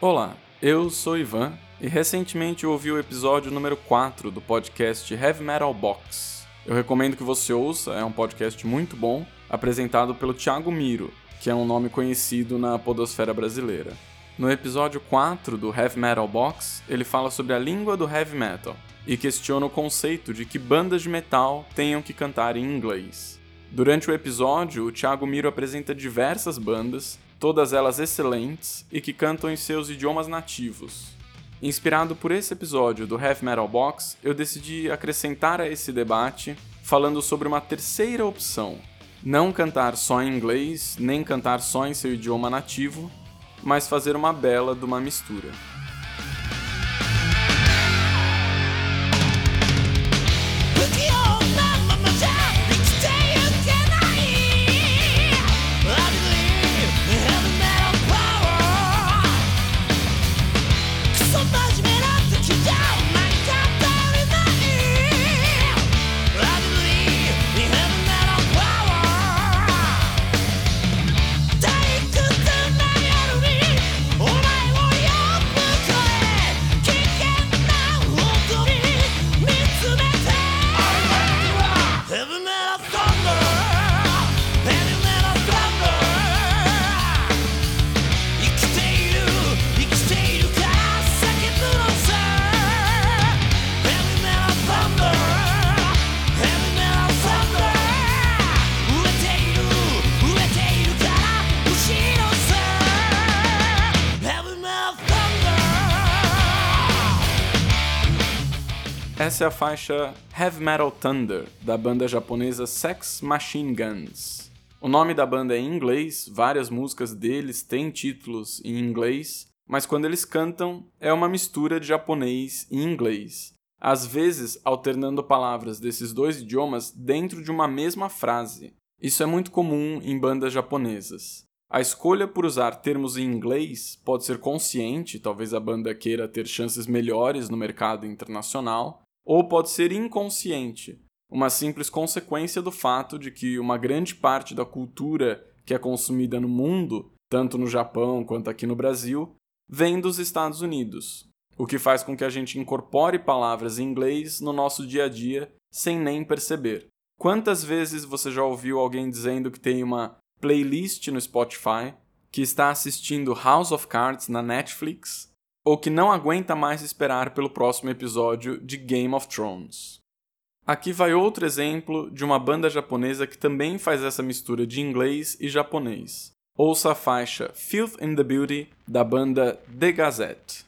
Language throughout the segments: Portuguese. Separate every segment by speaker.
Speaker 1: Olá, eu sou Ivan e recentemente ouvi o episódio número 4 do podcast Heavy Metal Box. Eu recomendo que você ouça, é um podcast muito bom, apresentado pelo Thiago Miro, que é um nome conhecido na podosfera brasileira. No episódio 4 do Heavy Metal Box, ele fala sobre a língua do heavy metal e questiona o conceito de que bandas de metal tenham que cantar em inglês. Durante o episódio, o Thiago Miro apresenta diversas bandas todas elas excelentes e que cantam em seus idiomas nativos. Inspirado por esse episódio do Heavy Metal Box, eu decidi acrescentar a esse debate falando sobre uma terceira opção: não cantar só em inglês, nem cantar só em seu idioma nativo, mas fazer uma bela de uma mistura. Essa é a faixa Heavy Metal Thunder, da banda japonesa Sex Machine Guns. O nome da banda é em inglês, várias músicas deles têm títulos em inglês, mas quando eles cantam é uma mistura de japonês e inglês, às vezes alternando palavras desses dois idiomas dentro de uma mesma frase. Isso é muito comum em bandas japonesas. A escolha por usar termos em inglês pode ser consciente, talvez a banda queira ter chances melhores no mercado internacional, ou pode ser inconsciente, uma simples consequência do fato de que uma grande parte da cultura que é consumida no mundo, tanto no Japão quanto aqui no Brasil, vem dos Estados Unidos, o que faz com que a gente incorpore palavras em inglês no nosso dia a dia sem nem perceber. Quantas vezes você já ouviu alguém dizendo que tem uma playlist no Spotify, que está assistindo House of Cards na Netflix ou que não aguenta mais esperar pelo próximo episódio de Game of Thrones. Aqui vai outro exemplo de uma banda japonesa que também faz essa mistura de inglês e japonês. Ouça a faixa Filth in the Beauty da banda The Gazette.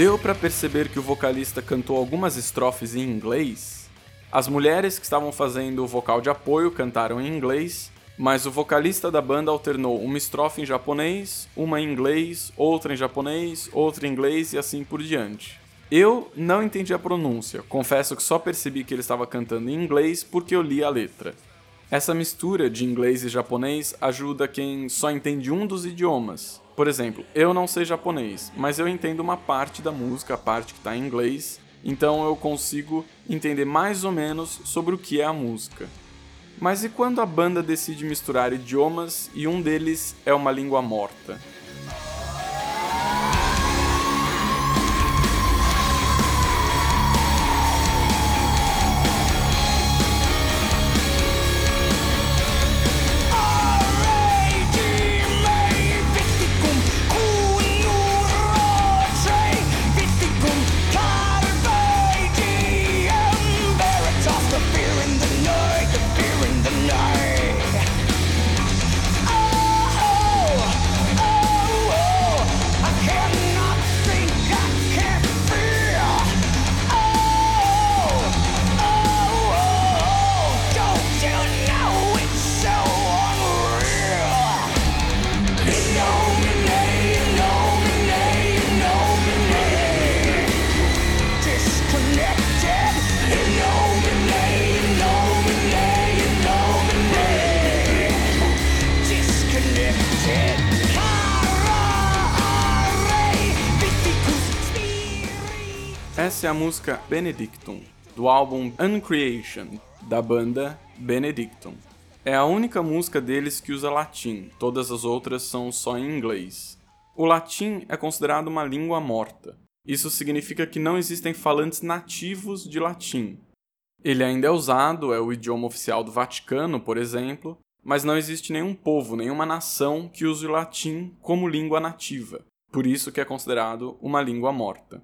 Speaker 1: Deu para perceber que o vocalista cantou algumas estrofes em inglês? As mulheres que estavam fazendo o vocal de apoio cantaram em inglês, mas o vocalista da banda alternou uma estrofe em japonês, uma em inglês, outra em japonês, outra em inglês e assim por diante. Eu não entendi a pronúncia, confesso que só percebi que ele estava cantando em inglês porque eu li a letra. Essa mistura de inglês e japonês ajuda quem só entende um dos idiomas. Por exemplo, eu não sei japonês, mas eu entendo uma parte da música, a parte que está em inglês, então eu consigo entender mais ou menos sobre o que é a música. Mas e quando a banda decide misturar idiomas e um deles é uma língua morta? Essa é a música Benedictum, do álbum Uncreation, da banda Benedictum. É a única música deles que usa latim, todas as outras são só em inglês. O latim é considerado uma língua morta. Isso significa que não existem falantes nativos de latim. Ele ainda é usado, é o idioma oficial do Vaticano, por exemplo, mas não existe nenhum povo, nenhuma nação que use o latim como língua nativa. Por isso que é considerado uma língua morta.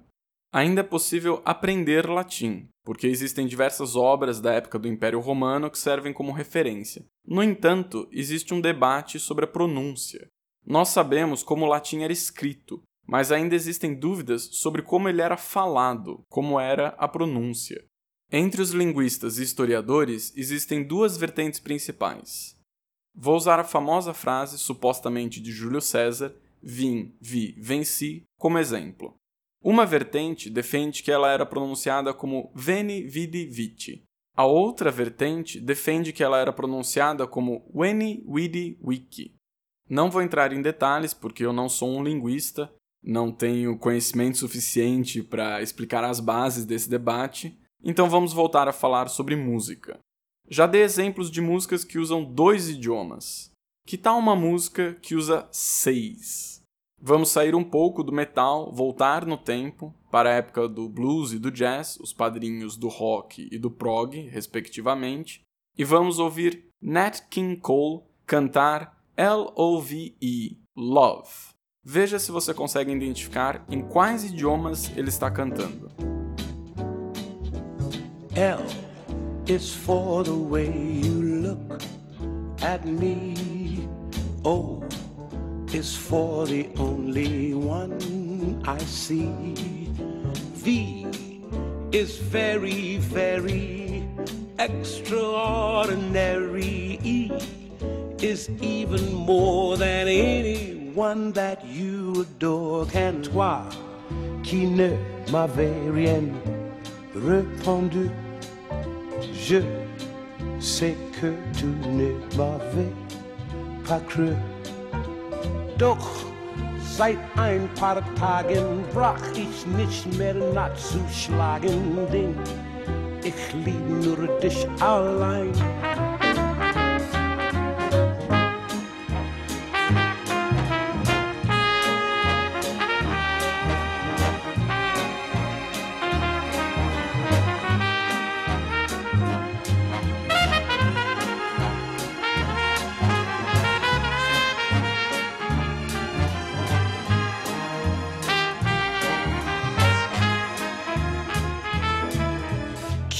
Speaker 1: Ainda é possível aprender latim, porque existem diversas obras da época do Império Romano que servem como referência. No entanto, existe um debate sobre a pronúncia. Nós sabemos como o latim era escrito, mas ainda existem dúvidas sobre como ele era falado, como era a pronúncia. Entre os linguistas e historiadores existem duas vertentes principais. Vou usar a famosa frase supostamente de Júlio César, vim, vi, venci, como exemplo. Uma vertente defende que ela era pronunciada como Veni Vidi Vici. A outra vertente defende que ela era pronunciada como Weni Vidi Wiki. Não vou entrar em detalhes porque eu não sou um linguista, não tenho conhecimento suficiente para explicar as bases desse debate, então vamos voltar a falar sobre música. Já dei exemplos de músicas que usam dois idiomas. Que tal uma música que usa seis? Vamos sair um pouco do metal, voltar no tempo para a época do blues e do jazz, os padrinhos do rock e do prog, respectivamente, e vamos ouvir Nat King Cole cantar L-O-V-E, Love. Veja se você consegue identificar em quais idiomas ele está cantando. L is for the way you look at me. O is for the only one I see. V is very, very extraordinary. E is even more than anyone that you adore. Can toi, qui ne m'avait rien répondu, je sais que tu ne m'avais pas cru. Doch seit ein paar Tagen brach ich nicht mehr nachzuschlagen, denn ich lieb nur dich allein.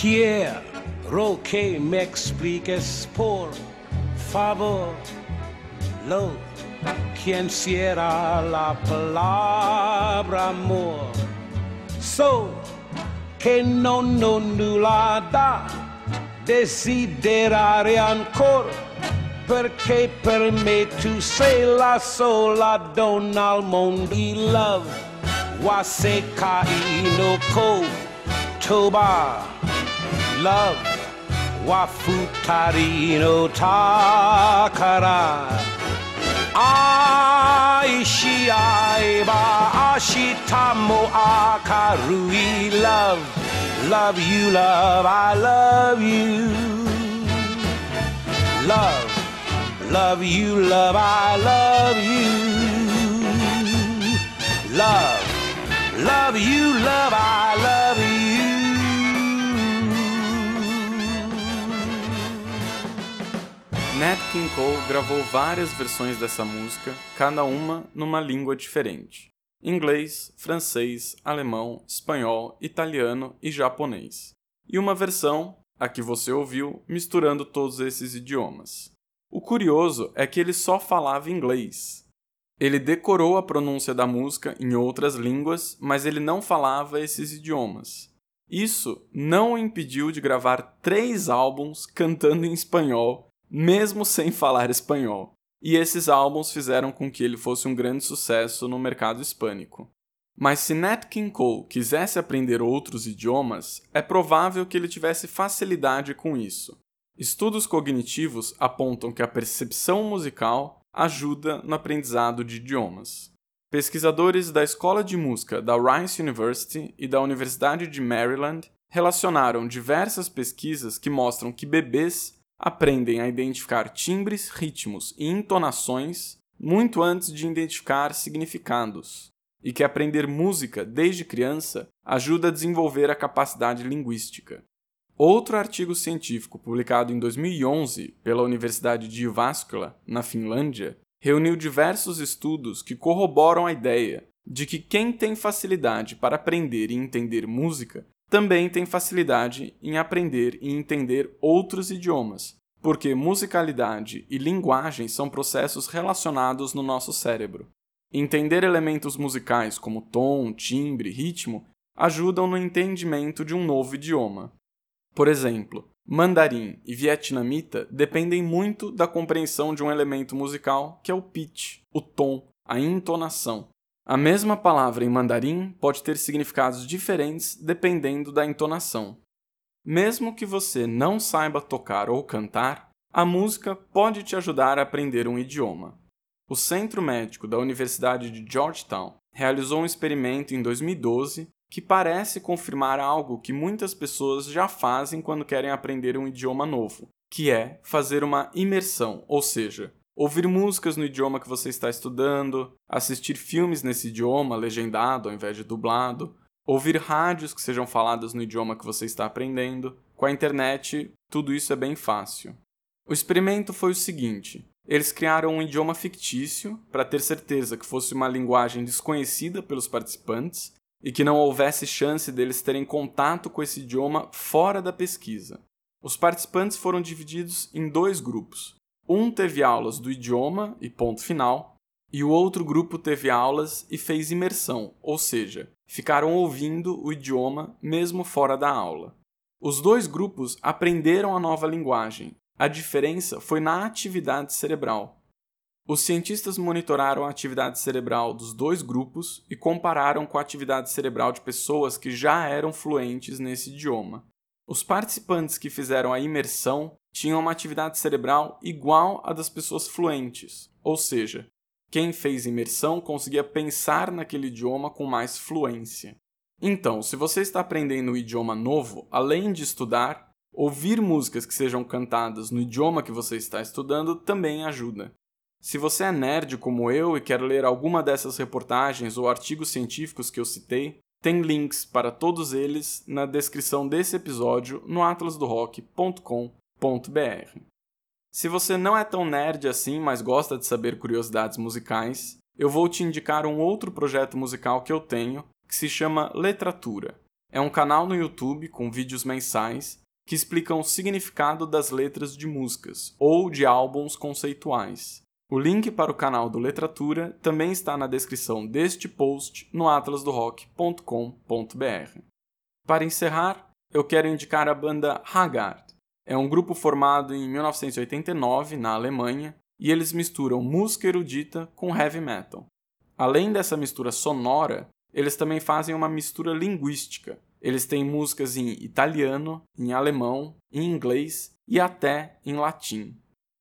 Speaker 1: Quiero que me expliques por favor lo que encierra la palabra amor.
Speaker 2: so che non nulla da desiderare ancora perché per me tu sei la sola donna al mondo di love waseka inoko toba love. Wafutarino takara. Aishi aiba ashitamo akarui. Love love you love i love you. Love love you love i love you. Love love you love i love you
Speaker 1: Nat King Cole gravou várias versões dessa música, cada uma numa língua diferente: inglês, francês, alemão, espanhol, italiano e japonês. E uma versão, a que você ouviu, misturando todos esses idiomas. O curioso é que ele só falava inglês. Ele decorou a pronúncia da música em outras línguas, mas ele não falava esses idiomas. Isso não o impediu de gravar três álbuns cantando em espanhol mesmo sem falar espanhol. E esses álbuns fizeram com que ele fosse um grande sucesso no mercado hispânico. Mas se Nat King Cole quisesse aprender outros idiomas, é provável que ele tivesse facilidade com isso. Estudos cognitivos apontam que a percepção musical ajuda no aprendizado de idiomas. Pesquisadores da Escola de Música da Rice University e da Universidade de Maryland relacionaram diversas pesquisas que mostram que bebês aprendem a identificar timbres, ritmos e entonações muito antes de identificar significados, e que aprender música desde criança ajuda a desenvolver a capacidade linguística. Outro artigo científico publicado em 2011 pela Universidade de Jyväskylä, na Finlândia, reuniu diversos estudos que corroboram a ideia de que quem tem facilidade para aprender e entender música também tem facilidade em aprender e entender outros idiomas, porque musicalidade e linguagem são processos relacionados no nosso cérebro. Entender elementos musicais como tom, timbre, ritmo ajudam no entendimento de um novo idioma. Por exemplo, mandarim e vietnamita dependem muito da compreensão de um elemento musical que é o pitch, o tom, a entonação. A mesma palavra em mandarim pode ter significados diferentes dependendo da entonação. Mesmo que você não saiba tocar ou cantar, a música pode te ajudar a aprender um idioma. O Centro Médico da Universidade de Georgetown realizou um experimento em 2012 que parece confirmar algo que muitas pessoas já fazem quando querem aprender um idioma novo, que é fazer uma imersão, ou seja, ouvir músicas no idioma que você está estudando, assistir filmes nesse idioma legendado ao invés de dublado, ouvir rádios que sejam faladas no idioma que você está aprendendo. Com a internet, tudo isso é bem fácil. O experimento foi o seguinte: eles criaram um idioma fictício para ter certeza que fosse uma linguagem desconhecida pelos participantes e que não houvesse chance deles terem contato com esse idioma fora da pesquisa. Os participantes foram divididos em dois grupos. Um teve aulas do idioma e ponto final, e o outro grupo teve aulas e fez imersão, ou seja, ficaram ouvindo o idioma mesmo fora da aula. Os dois grupos aprenderam a nova linguagem. A diferença foi na atividade cerebral. Os cientistas monitoraram a atividade cerebral dos dois grupos e compararam com a atividade cerebral de pessoas que já eram fluentes nesse idioma. Os participantes que fizeram a imersão tinham uma atividade cerebral igual à das pessoas fluentes, ou seja, quem fez imersão conseguia pensar naquele idioma com mais fluência. Então, se você está aprendendo um idioma novo, além de estudar, ouvir músicas que sejam cantadas no idioma que você está estudando também ajuda. Se você é nerd como eu e quer ler alguma dessas reportagens ou artigos científicos que eu citei, tem links para todos eles na descrição desse episódio no atlasdorock.com.br. Se você não é tão nerd assim, mas gosta de saber curiosidades musicais, eu vou te indicar um outro projeto musical que eu tenho, que se chama Letratura. É um canal no YouTube com vídeos mensais que explicam o significado das letras de músicas ou de álbuns conceituais. O link para o canal do Letratura também está na descrição deste post no atlasdorock.com.br. Para encerrar, eu quero indicar a banda Haggard. É um grupo formado em 1989 na Alemanha e eles misturam música erudita com heavy metal. Além dessa mistura sonora, eles também fazem uma mistura linguística. Eles têm músicas em italiano, em alemão, em inglês e até em latim.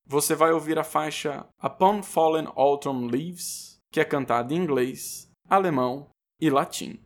Speaker 1: Você vai ouvir a faixa Upon Fallen Autumn Leaves, que é cantada em inglês, alemão e latim.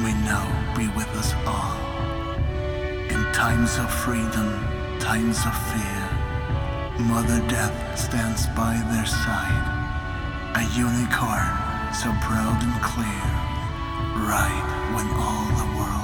Speaker 3: May now be with us all. In times of freedom, times of fear, Mother Death stands by their side. A unicorn so proud and clear, right when all the world